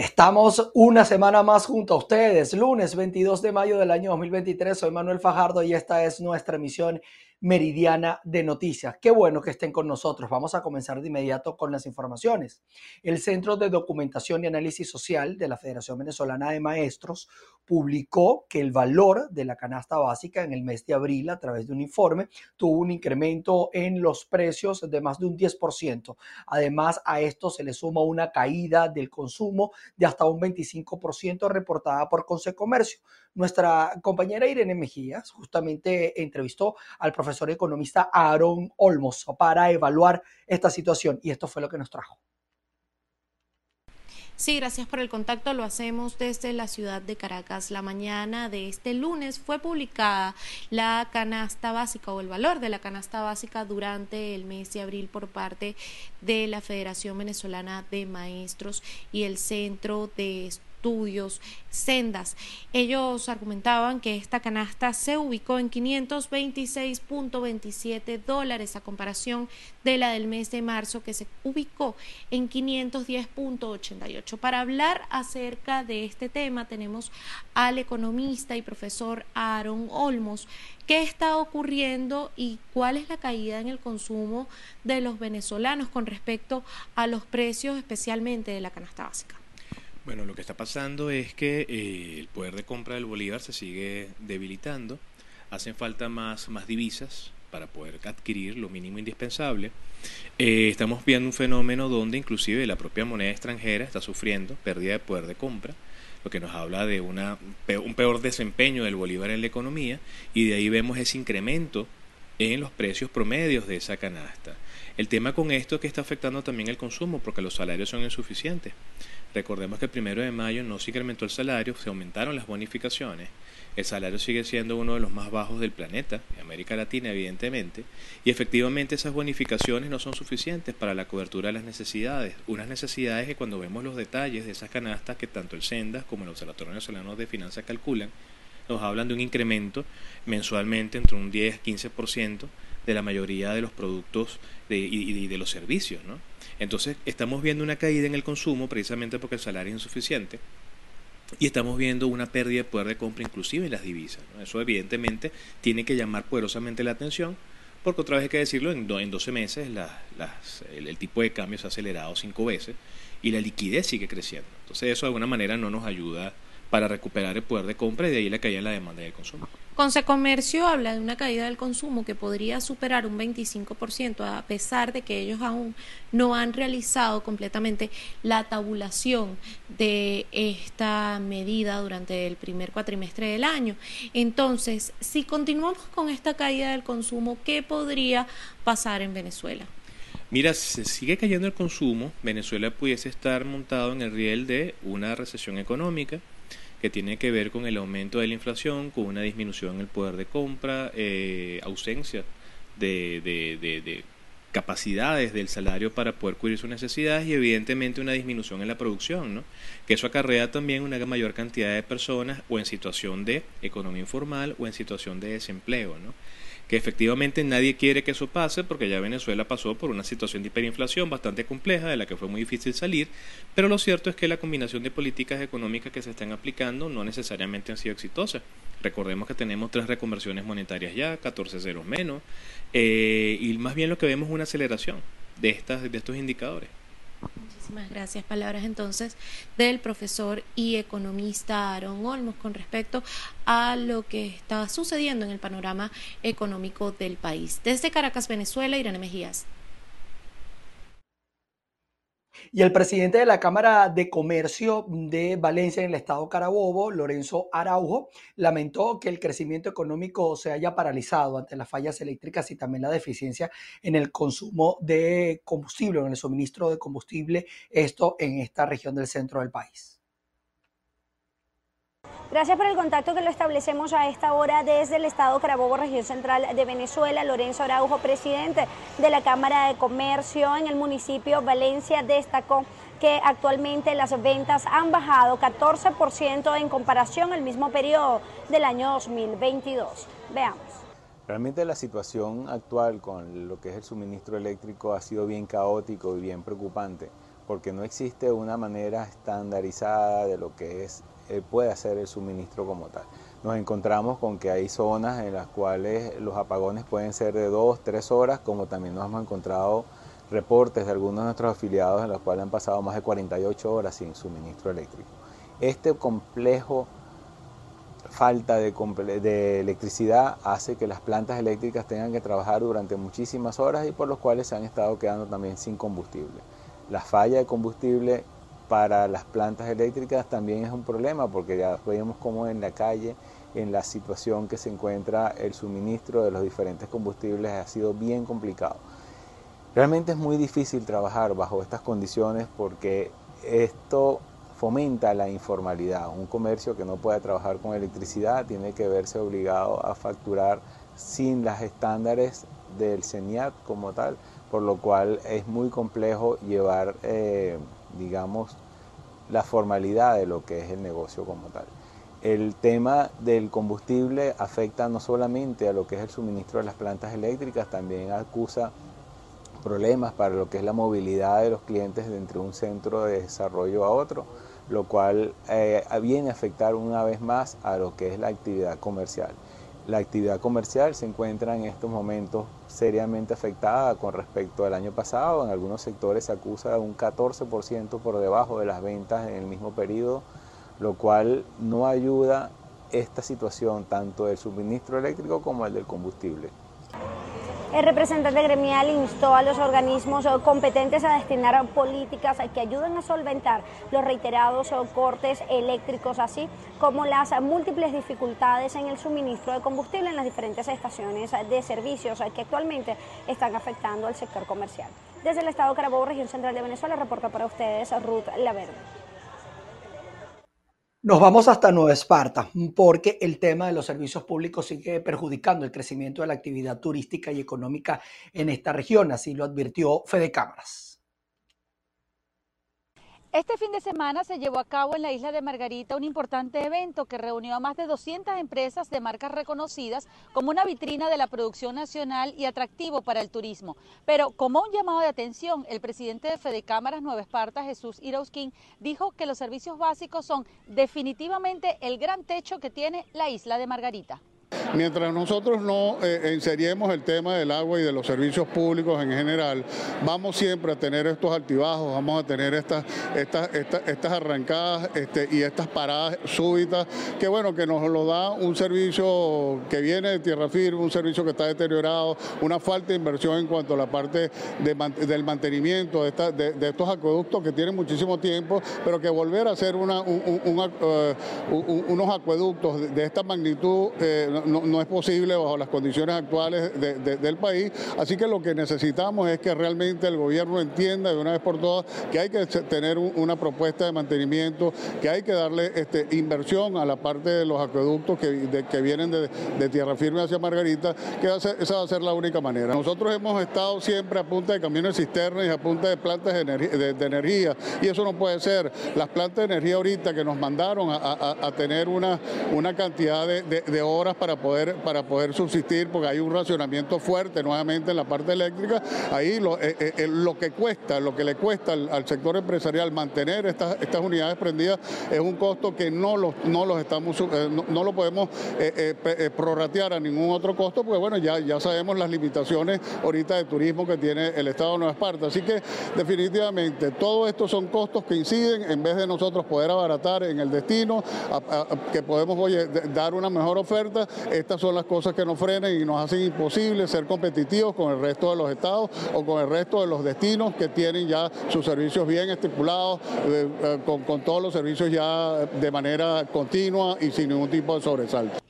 Estamos una semana más junto a ustedes, lunes 22 de mayo del año 2023. Soy Manuel Fajardo y esta es nuestra emisión meridiana de noticias. Qué bueno que estén con nosotros. Vamos a comenzar de inmediato con las informaciones. El Centro de Documentación y Análisis Social de la Federación Venezolana de Maestros publicó que el valor de la canasta básica en el mes de abril a través de un informe tuvo un incremento en los precios de más de un 10%. Además, a esto se le suma una caída del consumo de hasta un 25% reportada por Consecomercio. Nuestra compañera Irene Mejías justamente entrevistó al profesor economista Aaron Olmos para evaluar esta situación y esto fue lo que nos trajo. Sí, gracias por el contacto. Lo hacemos desde la ciudad de Caracas. La mañana de este lunes fue publicada la canasta básica o el valor de la canasta básica durante el mes de abril por parte de la Federación Venezolana de Maestros y el Centro de Estudios estudios, sendas. Ellos argumentaban que esta canasta se ubicó en 526.27 dólares a comparación de la del mes de marzo que se ubicó en 510.88. Para hablar acerca de este tema tenemos al economista y profesor Aaron Olmos. ¿Qué está ocurriendo y cuál es la caída en el consumo de los venezolanos con respecto a los precios especialmente de la canasta básica? Bueno, lo que está pasando es que eh, el poder de compra del bolívar se sigue debilitando, hacen falta más, más divisas para poder adquirir lo mínimo indispensable. Eh, estamos viendo un fenómeno donde inclusive la propia moneda extranjera está sufriendo pérdida de poder de compra, lo que nos habla de una, un peor desempeño del bolívar en la economía y de ahí vemos ese incremento en los precios promedios de esa canasta. El tema con esto es que está afectando también el consumo porque los salarios son insuficientes. Recordemos que el primero de mayo no se incrementó el salario, se aumentaron las bonificaciones. El salario sigue siendo uno de los más bajos del planeta, de América Latina evidentemente, y efectivamente esas bonificaciones no son suficientes para la cobertura de las necesidades. Unas necesidades que cuando vemos los detalles de esas canastas que tanto el SENDAS como el Observatorio Nacional de Finanzas calculan, nos hablan de un incremento mensualmente entre un 10 a 15% de la mayoría de los productos y, de los servicios. ¿no? Entonces estamos viendo una caída en el consumo precisamente porque el salario es insuficiente y estamos viendo una pérdida de poder de compra inclusive en las divisas. Eso evidentemente tiene que llamar poderosamente la atención porque otra vez hay que decirlo, en, en 12 meses el, el, tipo de cambio se ha acelerado cinco veces y la liquidez sigue creciendo. Entonces eso de alguna manera no nos ayuda para recuperar el poder de compra y de ahí la caída en la demanda y el consumo. Consecomercio habla de una caída del consumo que podría superar un 25% a pesar de que ellos aún no han realizado completamente la tabulación de esta medida durante el primer cuatrimestre del año. Entonces, si continuamos con esta caída del consumo, ¿qué podría pasar en Venezuela? Mira, si sigue cayendo el consumo, Venezuela pudiese estar montado en el riel de una recesión económica que tiene que ver con el aumento de la inflación, con una disminución en el poder de compra, eh, ausencia de, de, capacidades del salario para poder cubrir sus necesidades y evidentemente una disminución en la producción, ¿no? que eso acarrea también una mayor cantidad de personas o en situación de economía informal o en situación de desempleo. ¿no? Que efectivamente nadie quiere que eso pase porque ya Venezuela pasó por una situación de hiperinflación bastante compleja de la que fue muy difícil salir, pero lo cierto es que la combinación de políticas económicas que se están aplicando no necesariamente han sido exitosas. Recordemos que tenemos tres reconversiones monetarias ya, 14 ceros menos, eh, y más bien lo que vemos es una aceleración de, estas, de estos indicadores. Muchísimas gracias. Palabras entonces del profesor y economista Aaron Olmos con respecto a lo que está sucediendo en el panorama económico del país. Desde Caracas, Venezuela, Irene Mejías. Y el presidente de la Cámara de Comercio de Valencia en el estado Carabobo, Lorenzo Araujo, lamentó que el crecimiento económico se haya paralizado ante las fallas eléctricas y también la deficiencia en el consumo de combustible, en el suministro de combustible, esto en esta región del centro del país. Gracias por el contacto que lo establecemos a esta hora desde el Estado Carabobo, región central de Venezuela. Lorenzo Araujo, presidente de la Cámara de Comercio en el municipio Valencia, destacó que actualmente las ventas han bajado 14% en comparación al mismo periodo del año 2022. Veamos. Realmente la situación actual con lo que es el suministro eléctrico ha sido bien caótico y bien preocupante porque no existe una manera estandarizada de lo que es eh, puede hacer el suministro como tal. Nos encontramos con que hay zonas en las cuales los apagones pueden ser de dos, tres horas, como también nos hemos encontrado reportes de algunos de nuestros afiliados en los cuales han pasado más de 48 horas sin suministro eléctrico. Este complejo falta de, de, electricidad hace que las plantas eléctricas tengan que trabajar durante muchísimas horas y por los cuales se han estado quedando también sin combustible. La falla de combustible para las plantas eléctricas también es un problema porque ya vemos como en la calle, en la situación que se encuentra el suministro de los diferentes combustibles ha sido bien complicado. Realmente es muy difícil trabajar bajo estas condiciones porque esto fomenta la informalidad. Un comercio que no puede trabajar con electricidad tiene que verse obligado a facturar sin las estándares del CENIAT como tal, por lo cual es muy complejo llevar, eh, digamos, la formalidad de lo que es el negocio como tal. El tema del combustible afecta no solamente a lo que es el suministro de las plantas eléctricas, también acusa problemas para lo que es la movilidad de los clientes entre un centro de desarrollo a otro, lo cual eh, viene a afectar una vez más a lo que es la actividad comercial. La actividad comercial se encuentra en estos momentos seriamente afectada con respecto al año pasado. En algunos sectores se acusa de un 14% por debajo de las ventas en el mismo periodo, lo cual no ayuda esta situación tanto del suministro eléctrico como el del combustible. El representante gremial instó a los organismos competentes a destinar políticas que ayuden a solventar los reiterados cortes eléctricos, así como las múltiples dificultades en el suministro de combustible en las diferentes estaciones de servicios que actualmente están afectando al sector comercial. Desde el estado Carabobo, región central de Venezuela, reporta para ustedes Ruth Laverde. Nos vamos hasta Nueva Esparta porque el tema de los servicios públicos sigue perjudicando el crecimiento de la actividad turística y económica en esta región, así lo advirtió Fede Cámaras. Este fin de semana se llevó a cabo en la isla de Margarita un importante evento que reunió a más de 200 empresas de marcas reconocidas como una vitrina de la producción nacional y atractivo para el turismo. Pero como un llamado de atención, el presidente de Fede Cámaras Nueva Esparta, Jesús Irausquín, dijo que los servicios básicos son definitivamente el gran techo que tiene la isla de Margarita. Mientras nosotros no eh, inseriemos el tema del agua y de los servicios públicos en general, vamos siempre a tener estos altibajos, vamos a tener estas, estas, estas, arrancadas este, y estas paradas súbitas, que bueno, que nos lo da un servicio que viene de tierra firme, un servicio que está deteriorado, una falta de inversión en cuanto a la parte del mantenimiento de, de, estos acueductos que tienen muchísimo tiempo, pero que volver a hacer eh, unos acueductos de, esta magnitud eh, no, es posible bajo las condiciones actuales del país. Así que lo que necesitamos es que realmente el gobierno entienda de una vez por todas que hay que tener una propuesta de mantenimiento, que hay que darle este, inversión a la parte de los acueductos que, que vienen de, tierra firme hacia Margarita, que esa va a ser la única manera. Nosotros hemos estado siempre a punta de camiones cisternas y a punta de plantas de energía, y eso no puede ser. Las plantas de energía ahorita que nos mandaron a, tener una, una cantidad de horas para poder, para poder subsistir, porque hay un racionamiento fuerte nuevamente en la parte eléctrica. Ahí lo, eh, eh, lo que cuesta, lo que le cuesta al, sector empresarial mantener estas, estas unidades prendidas es un costo que no los, no los estamos, eh, no, lo podemos prorratear a ningún otro costo, porque bueno, ya, ya sabemos las limitaciones ahorita de turismo que tiene el Estado de Nueva Esparta. Así que definitivamente todo esto son costos que inciden en vez de nosotros poder abaratar en el destino, que podemos dar una mejor oferta, estas son las cosas que nos frenan y nos hacen imposible ser competitivos con el resto de los estados o con el resto de los destinos que tienen ya sus servicios bien estipulados, eh, eh, con, con todos los servicios ya de manera continua y sin ningún tipo de sobresalto.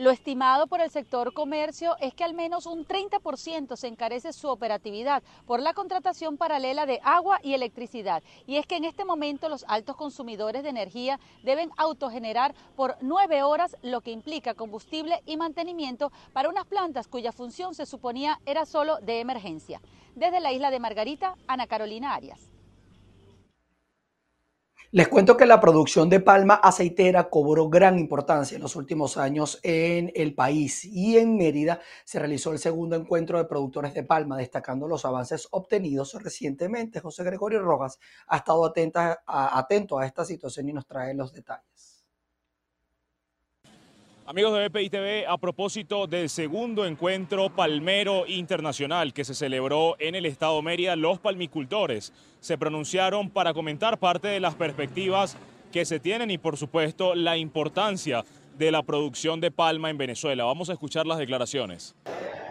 Lo estimado por el sector comercio es que al menos un 30% se encarece su operatividad por la contratación paralela de agua y electricidad. Y es que en este momento los altos consumidores de energía deben autogenerar por nueve horas, lo que implica combustible y mantenimiento para unas plantas cuya función se suponía era solo de emergencia. Desde la isla de Margarita, Ana Carolina Arias. Les cuento que la producción de palma aceitera cobró gran importancia en los últimos años en el país y en Mérida se realizó el segundo encuentro de productores de palma, destacando los avances obtenidos recientemente. José Gregorio Rojas ha estado atenta, atento a esta situación y nos trae los detalles. Amigos de BPI TV, a propósito del segundo encuentro palmero internacional que se celebró en el estado Mérida, los palmicultores se pronunciaron para comentar parte de las perspectivas que se tienen y por supuesto la importancia de la producción de palma en Venezuela. Vamos a escuchar las declaraciones.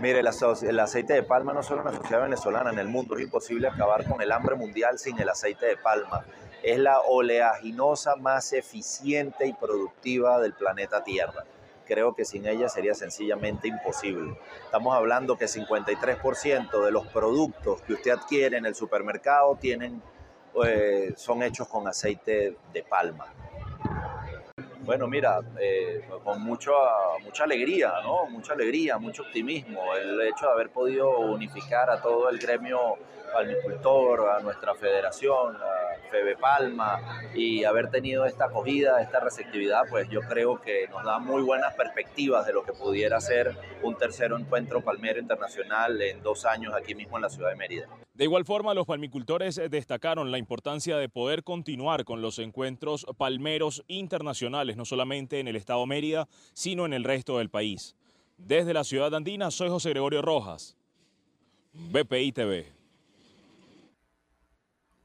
Mire, el, aceite de palma no solo es una sociedad venezolana, en el mundo es imposible acabar con el hambre mundial sin el aceite de palma. Es la oleaginosa más eficiente y productiva del planeta Tierra creo que sin ella sería sencillamente imposible. Estamos hablando que 53% de los productos que usted adquiere en el supermercado tienen, eh, son hechos con aceite de palma. Bueno, mira, eh, con mucho, mucha alegría, ¿no? Mucha alegría, mucho optimismo. El hecho de haber podido unificar a todo el gremio palmicultor, a nuestra federación, a Febe Palma, y haber tenido esta acogida, esta receptividad, pues yo creo que nos da muy buenas perspectivas de lo que pudiera ser un tercer encuentro palmero internacional en dos años aquí mismo en la ciudad de Mérida. De igual forma, los palmicultores destacaron la importancia de poder continuar con los encuentros palmeros internacionales, no solamente en el estado Mérida, sino en el resto del país. Desde la ciudad andina, soy José Gregorio Rojas, BPI TV.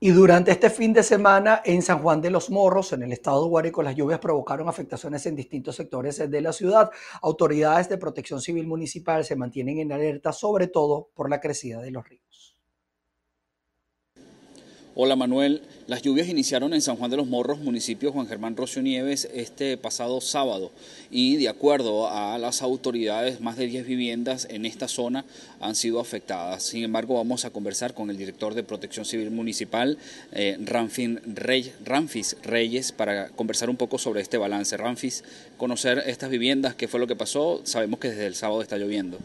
Y durante este fin de semana en San Juan de los Morros, en el estado de Guárico, las lluvias provocaron afectaciones en distintos sectores de la ciudad. Autoridades de protección civil municipal se mantienen en alerta, sobre todo por la crecida de los ríos. Hola Manuel, las lluvias iniciaron en San Juan de los Morros, municipio Juan Germán Rocio Nieves, este pasado sábado y de acuerdo a las autoridades, más de 10 viviendas en esta zona han sido afectadas. Sin embargo, vamos a conversar con el director de Protección Civil Municipal, eh, Ramfis Reyes, para conversar un poco sobre este balance. Ramfis, conocer estas viviendas, qué fue lo que pasó, sabemos que desde el sábado está lloviendo.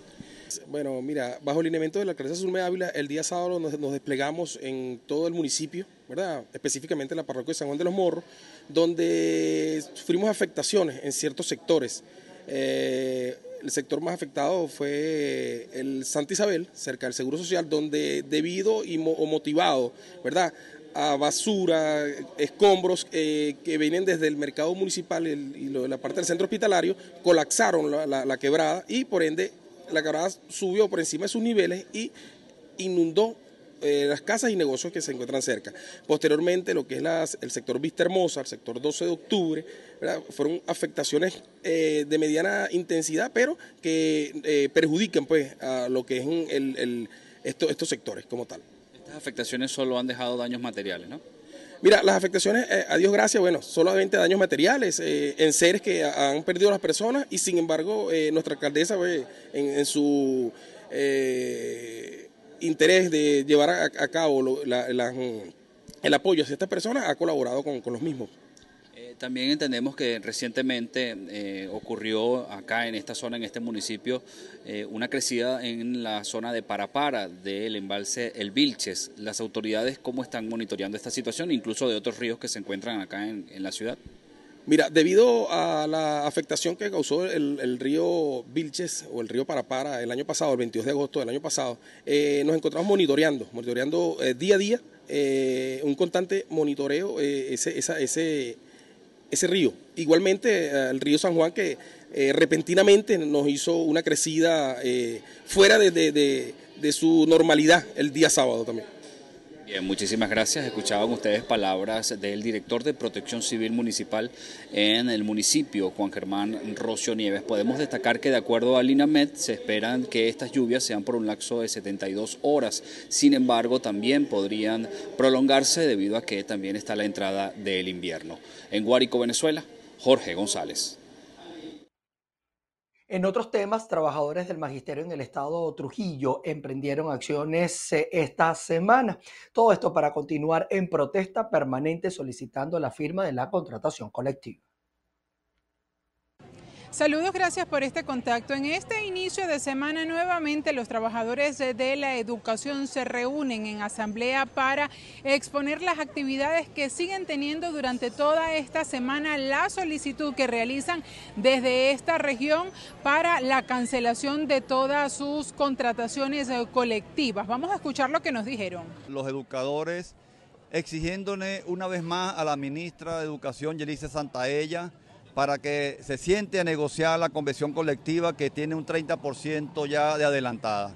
Bueno, mira, bajo el lineamiento de la alcaldesa Zulme Ávila, el día sábado nos, desplegamos en todo el municipio, ¿verdad? Específicamente en la parroquia de San Juan de los Morros, donde sufrimos afectaciones en ciertos sectores. Eh, el sector más afectado fue el Santa Isabel, cerca del Seguro Social, donde debido y o motivado, ¿verdad? a basura, escombros eh, que vienen desde el mercado municipal y la parte del centro hospitalario, colapsaron la quebrada y por ende la quebrada subió por encima de sus niveles y inundó eh, las casas y negocios que se encuentran cerca. Posteriormente, lo que es el sector Vista Hermosa, el sector 12 de octubre, fueron afectaciones eh, de mediana intensidad, pero que eh, perjudican pues, a lo que es el, estos sectores como tal. Estas afectaciones solo han dejado daños materiales, ¿no? Mira, las afectaciones, eh, a Dios gracias, bueno, solamente daños materiales eh, en seres que han perdido las personas y sin embargo eh, nuestra alcaldesa pues, en, su interés de llevar a, cabo el apoyo hacia estas personas ha colaborado con los mismos. También entendemos que recientemente eh, ocurrió acá en esta zona, en este municipio, eh, una crecida en la zona de Parapara del embalse El Vilches. ¿Las autoridades cómo están monitoreando esta situación, incluso de otros ríos que se encuentran acá en, la ciudad? Mira, debido a la afectación que causó el, río Vilches o el río Parapara el año pasado, el 22 de agosto del año pasado, eh, nos encontramos monitoreando, monitoreando día a día, un constante monitoreo, ese, esa, ese ese río. Igualmente eh, el río San Juan que eh, repentinamente nos hizo una crecida eh, fuera de, su normalidad el día sábado también. Bien, muchísimas gracias. Escuchaban ustedes palabras del director de Protección Civil Municipal en el municipio, Juan Germán Rocio Nieves. Podemos destacar que de acuerdo al INAMED se esperan que estas lluvias sean por un lapso de 72 horas. Sin embargo, también podrían prolongarse debido a que también está la entrada del invierno. En Guárico, Venezuela, Jorge González. En otros temas, trabajadores del magisterio en el estado Trujillo emprendieron acciones eh, esta semana. Todo esto para continuar en protesta permanente solicitando la firma de la contratación colectiva. Saludos, gracias por este contacto. En este inicio de semana nuevamente los trabajadores de la educación se reúnen en asamblea para exponer las actividades que siguen teniendo durante toda esta semana, la solicitud que realizan desde esta región para la cancelación de todas sus contrataciones eh, colectivas. Vamos a escuchar lo que nos dijeron. Los educadores exigiéndole una vez más a la ministra de Educación, Yelice Santaella, para que se siente a negociar la convención colectiva que tiene un 30% ya de adelantada.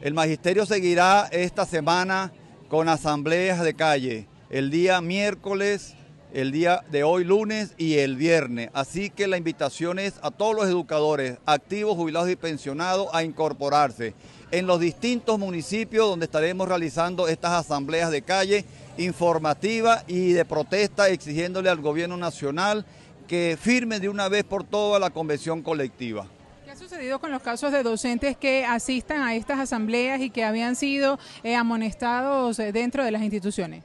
El magisterio seguirá esta semana con asambleas de calle el día miércoles, el día de hoy lunes y el viernes. Así que la invitación es a todos los educadores, activos, jubilados y pensionados, a incorporarse en los distintos municipios donde estaremos realizando estas asambleas de calle informativas y de protesta exigiéndole al gobierno nacional que firme de una vez por todas la convención colectiva. ¿Qué ha sucedido con los casos de docentes que asistan a estas asambleas y que habían sido eh, amonestados eh, dentro de las instituciones?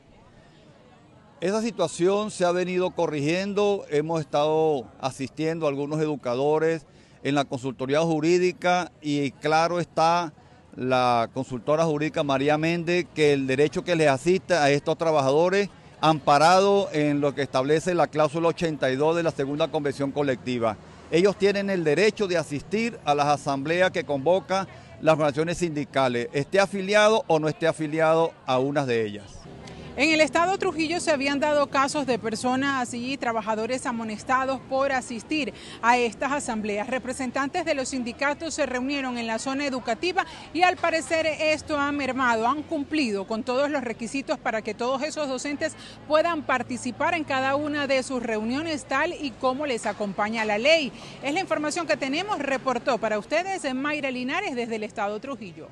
Esa situación se ha venido corrigiendo, hemos estado asistiendo a algunos educadores en la consultoría jurídica y claro está la consultora jurídica María Méndez que el derecho que les asista a estos trabajadores amparado en lo que establece la cláusula 82 de la segunda convención colectiva. Ellos tienen el derecho de asistir a las asambleas que convoca las organizaciones sindicales, esté afiliado o no esté afiliado a unas de ellas. En el estado Trujillo se habían dado casos de personas y trabajadores amonestados por asistir a estas asambleas. Representantes de los sindicatos se reunieron en la zona educativa y al parecer esto ha mermado, han cumplido con todos los requisitos para que todos esos docentes puedan participar en cada una de sus reuniones tal y como les acompaña la ley. Es la información que tenemos, reportó para ustedes Mayra Linares desde el estado Trujillo.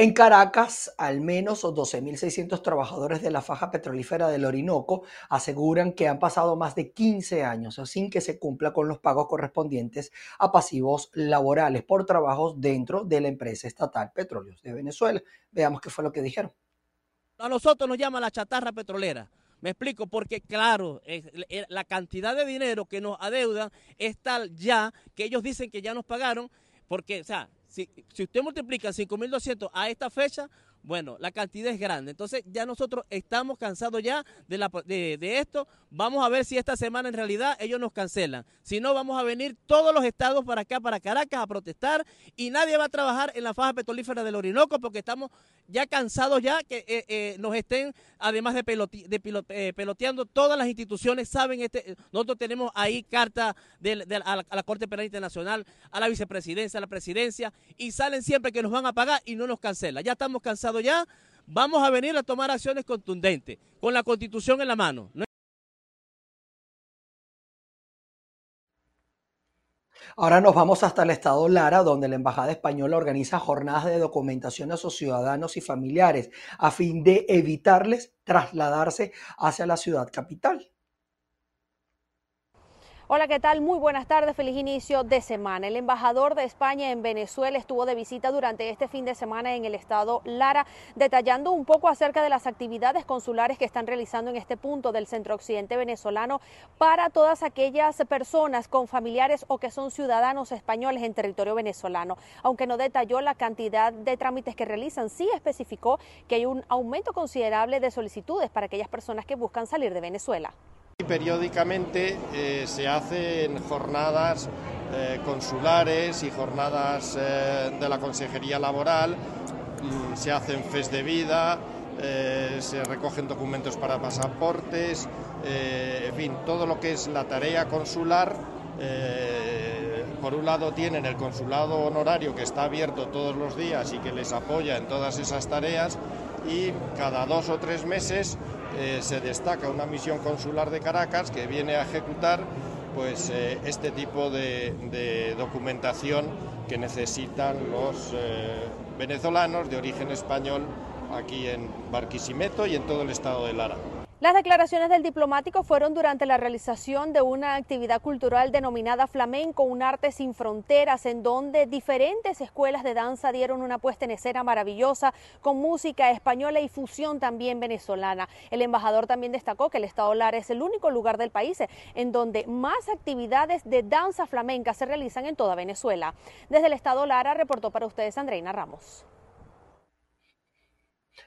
En Caracas, al menos 12.600 trabajadores de la faja petrolífera del Orinoco aseguran que han pasado más de 15 años sin que se cumpla con los pagos correspondientes a pasivos laborales por trabajos dentro de la empresa estatal Petróleos de Venezuela. Veamos qué fue lo que dijeron. A nosotros nos llama la chatarra petrolera. Me explico, porque claro, la cantidad de dinero que nos adeudan es tal ya que ellos dicen que ya nos pagaron, porque, o sea, si, usted multiplica 5.200 a esta fecha, bueno, la cantidad es grande. Entonces ya nosotros estamos cansados ya de, la, de, de, esto. Vamos a ver si esta semana en realidad ellos nos cancelan. Si no, vamos a venir todos los estados para acá, para Caracas, a protestar y nadie va a trabajar en la faja petrolífera del Orinoco porque estamos ya cansados ya que eh, eh, nos estén, además de, eh, peloteando, todas las instituciones saben, este, nosotros tenemos ahí carta de, a, la, la, Corte Penal Internacional, a la vicepresidencia, a la presidencia, y salen siempre que nos van a pagar y no nos cancelan. Ya estamos cansados ya, vamos a venir a tomar acciones contundentes, con la constitución en la mano. Ahora nos vamos hasta el estado Lara, donde la Embajada Española organiza jornadas de documentación a sus ciudadanos y familiares a fin de evitarles trasladarse hacia la ciudad capital. Hola, ¿qué tal? Muy buenas tardes, feliz inicio de semana. El embajador de España en Venezuela estuvo de visita durante este fin de semana en el estado Lara, detallando un poco acerca de las actividades consulares que están realizando en este punto del centro occidente venezolano para todas aquellas personas con familiares o que son ciudadanos españoles en territorio venezolano. Aunque no detalló la cantidad de trámites que realizan, sí especificó que hay un aumento considerable de solicitudes para aquellas personas que buscan salir de Venezuela. Periódicamente eh, se hacen jornadas eh, consulares y jornadas eh, de la Consejería Laboral, mm, se hacen fes de vida, se recogen documentos para pasaportes, en fin, todo lo que es la tarea consular. por un lado tienen el consulado honorario que está abierto todos los días y que les apoya en todas esas tareas y cada dos o tres meses eh, se destaca una misión consular de Caracas que viene a ejecutar pues eh, este tipo de, documentación que necesitan los eh, venezolanos de origen español aquí en Barquisimeto y en todo el estado de Lara. Las declaraciones del diplomático fueron durante la realización de una actividad cultural denominada Flamenco, un arte sin fronteras, en donde diferentes escuelas de danza dieron una puesta en escena maravillosa con música española y fusión también venezolana. El embajador también destacó que el Estado Lara es el único lugar del país en donde más actividades de danza flamenca se realizan en toda Venezuela. Desde el Estado Lara reportó para ustedes Andreina Ramos.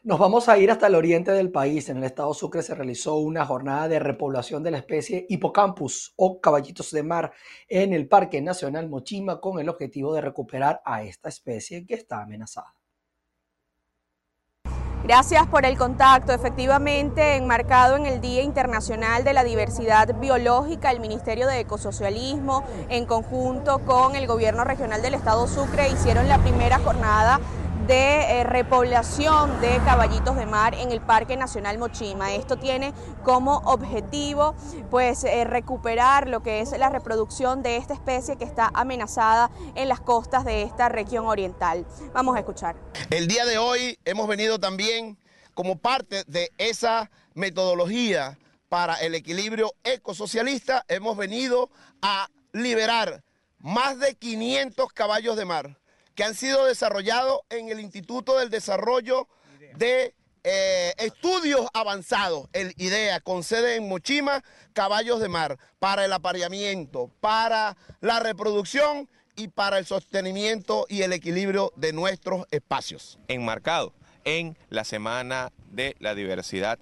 Nos vamos a ir hasta el oriente del país. En el estado Sucre se realizó una jornada de repoblación de la especie Hipocampus o caballitos de mar en el Parque Nacional Mochima con el objetivo de recuperar a esta especie que está amenazada. Gracias por el contacto. Efectivamente, enmarcado en el Día Internacional de la Diversidad Biológica, el Ministerio de Ecosocialismo, en conjunto con el Gobierno Regional del Estado Sucre, hicieron la primera jornada de eh, repoblación de caballitos de mar en el Parque Nacional Mochima. Esto tiene como objetivo pues eh, recuperar lo que es la reproducción de esta especie que está amenazada en las costas de esta región oriental. Vamos a escuchar. El día de hoy hemos venido también como parte de esa metodología para el equilibrio ecosocialista, hemos venido a liberar más de 500 caballos de mar que han sido desarrollados en el Instituto del Desarrollo de eh, Estudios Avanzados, el IDEA, con sede en Mochima, caballos de mar, para el apareamiento, para la reproducción y para el sostenimiento y el equilibrio de nuestros espacios. Enmarcado en la Semana de la Diversidad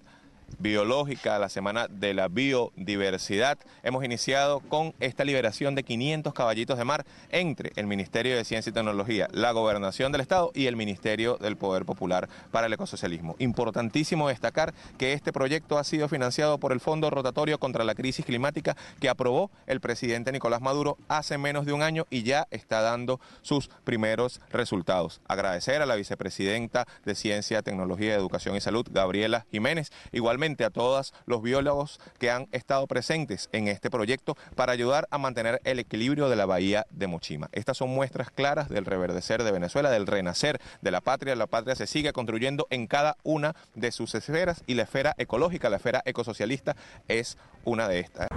biológica, la Semana de la Biodiversidad. Hemos iniciado con esta liberación de 500 caballitos de mar entre el Ministerio de Ciencia y Tecnología, la Gobernación del Estado y el Ministerio del Poder Popular para el Ecosocialismo. Importantísimo destacar que este proyecto ha sido financiado por el Fondo Rotatorio contra la Crisis Climática que aprobó el presidente Nicolás Maduro hace menos de un año y ya está dando sus primeros resultados. Agradecer a la vicepresidenta de Ciencia, Tecnología, Educación y Salud, Gabriela Jiménez, igualmente a todos los biólogos que han estado presentes en este proyecto para ayudar a mantener el equilibrio de la bahía de Mochima. Estas son muestras claras del reverdecer de Venezuela, del renacer de la patria. La patria se sigue construyendo en cada una de sus esferas y la esfera ecológica, la esfera ecosocialista es una de estas.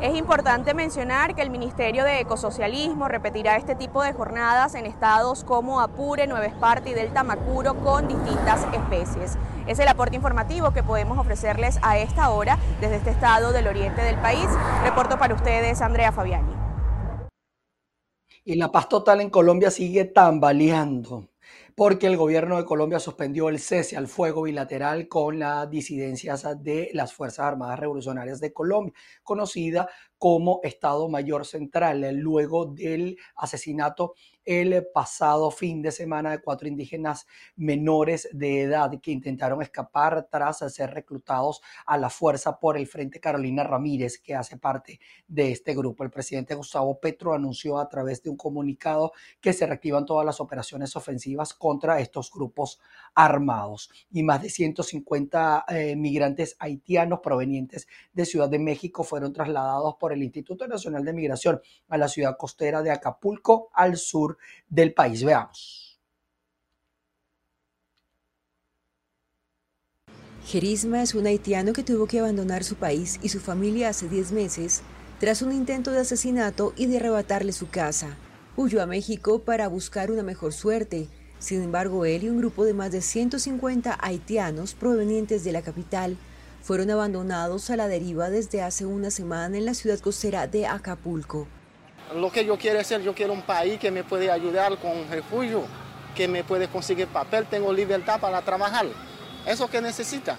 Es importante mencionar que el Ministerio de Ecosocialismo repetirá este tipo de jornadas en estados como Apure, Nueva Esparta y Delta Macuro con distintas especies. Es el aporte informativo que podemos ofrecerles a esta hora desde este estado del oriente del país. Reporto para ustedes, Andrea Fabiani. Y la paz total en Colombia sigue tambaleando porque el gobierno de Colombia suspendió el cese al fuego bilateral con las disidencias de las Fuerzas Armadas Revolucionarias de Colombia, conocida como Estado Mayor Central, luego del asesinato el pasado fin de semana de cuatro indígenas menores de edad que intentaron escapar tras ser reclutados a la fuerza por el Frente Carolina Ramírez, que hace parte de este grupo. El presidente Gustavo Petro anunció a través de un comunicado que se reactivan todas las operaciones ofensivas contra estos grupos armados. Y más de 150 eh, migrantes haitianos provenientes de Ciudad de México fueron trasladados por el Instituto Nacional de Migración a la ciudad costera de Acapulco, al sur del país. Veamos. Gerisma es un haitiano que tuvo que abandonar su país y su familia hace 10 meses tras un intento de asesinato y de arrebatarle su casa. Huyó a México para buscar una mejor suerte. Sin embargo, él y un grupo de más de 150 haitianos provenientes de la capital fueron abandonados a la deriva desde hace una semana en la ciudad costera de Acapulco. Lo que yo quiero hacer, yo quiero un país que me puede ayudar con refugio, que me puede conseguir papel, tengo libertad para trabajar. Eso que necesita.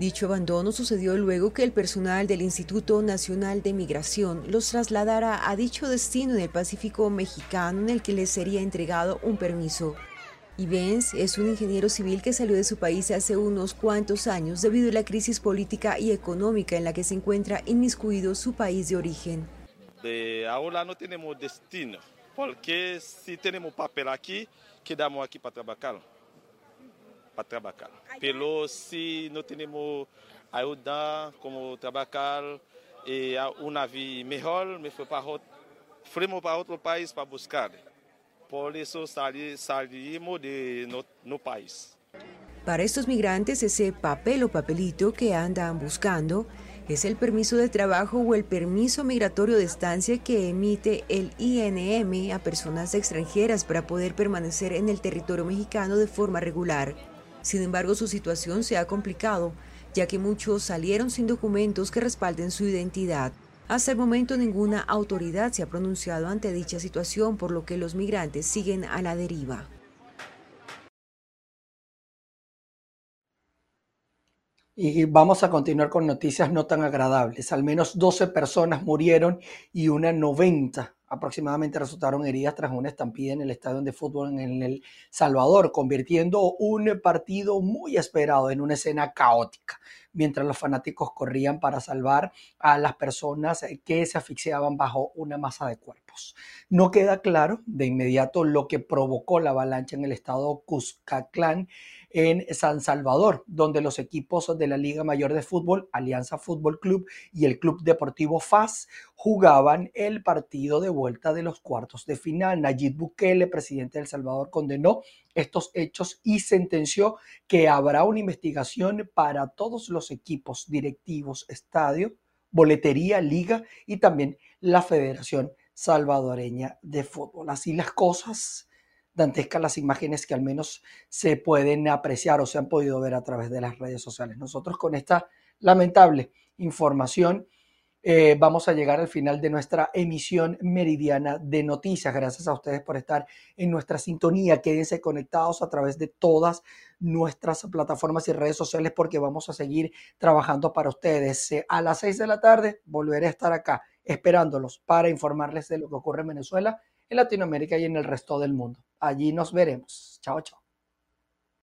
Dicho abandono sucedió luego que el personal del Instituto Nacional de Migración los trasladara a dicho destino en el Pacífico mexicano en el que les sería entregado un permiso. Ivens es un ingeniero civil que salió de su país hace unos cuantos años debido a la crisis política y económica en la que se encuentra inmiscuido su país de origen. De ahora no tenemos destino, porque si tenemos papel aquí, quedamos aquí para trabajar. Para trabajar. Pero si no tenemos ayuda como trabajar y una vida mejor, me fui para, fuimos para otro país para buscar. Por eso salimos de no, no país. Para estos migrantes, ese papel o papelito que andan buscando es el permiso de trabajo o el permiso migratorio de estancia que emite el INM a personas extranjeras para poder permanecer en el territorio mexicano de forma regular. Sin embargo, su situación se ha complicado, ya que muchos salieron sin documentos que respalden su identidad. Hasta el momento ninguna autoridad se ha pronunciado ante dicha situación, por lo que los migrantes siguen a la deriva. Y vamos a continuar con noticias no tan agradables. Al menos 12 personas murieron y una 90 aproximadamente resultaron heridas tras una estampida en el estadio de fútbol en El Salvador, convirtiendo un partido muy esperado en una escena caótica, mientras los fanáticos corrían para salvar a las personas que se asfixiaban bajo una masa de cuerpos. No queda claro de inmediato lo que provocó la avalancha en el estado Cuscatlán en San Salvador, donde los equipos de la Liga Mayor de Fútbol, Alianza Fútbol Club y el Club Deportivo FAS jugaban el partido de vuelta de los cuartos de final. Nayib Bukele, presidente de El Salvador, condenó estos hechos y sentenció que habrá una investigación para todos los equipos directivos, estadio, boletería, liga y también la Federación Salvadoreña de Fútbol. Así las cosas dantescas las imágenes que al menos se pueden apreciar o se han podido ver a través de las redes sociales. Nosotros con esta lamentable información eh, vamos a llegar al final de nuestra emisión meridiana de noticias. Gracias a ustedes por estar en nuestra sintonía. Quédense conectados a través de todas nuestras plataformas y redes sociales porque vamos a seguir trabajando para ustedes. Eh, a las seis de la tarde volveré a estar acá esperándolos para informarles de lo que ocurre en Venezuela, en Latinoamérica y en el resto del mundo. Allí nos veremos. Chao, chao.